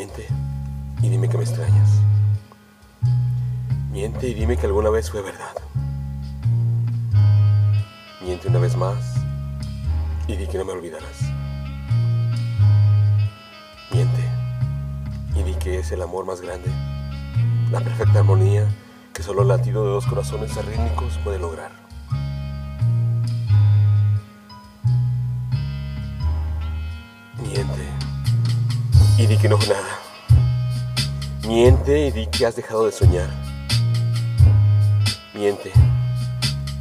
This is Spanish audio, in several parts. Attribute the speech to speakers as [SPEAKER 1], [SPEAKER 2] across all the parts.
[SPEAKER 1] Miente y dime que me extrañas. Miente y dime que alguna vez fue verdad. Miente una vez más y di que no me olvidarás. Miente y di que es el amor más grande, la perfecta armonía que solo el latido de dos corazones arrítmicos puede lograr. Miente y di que no nada. Miente y di que has dejado de soñar. Miente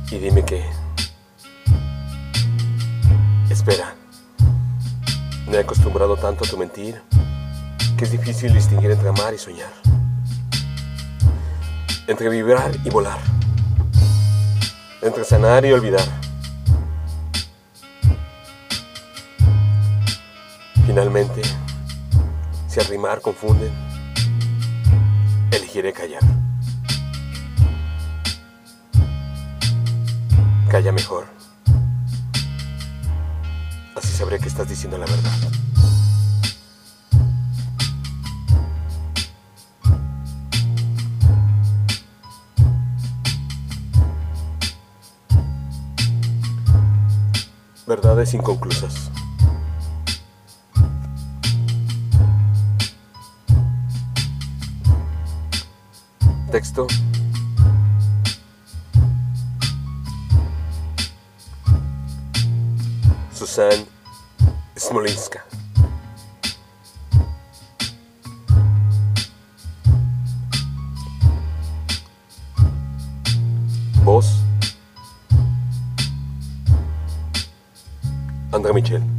[SPEAKER 1] y dime que... Espera. Me he acostumbrado tanto a tu mentir que es difícil distinguir entre amar y soñar. Entre vibrar y volar. Entre sanar y olvidar. Finalmente, si arrimar confunden, elegiré callar. Calla mejor. Así sabré que estás diciendo la verdad. Verdades inconclusas. Texto. Susan Smolinska. Voz. André Michel.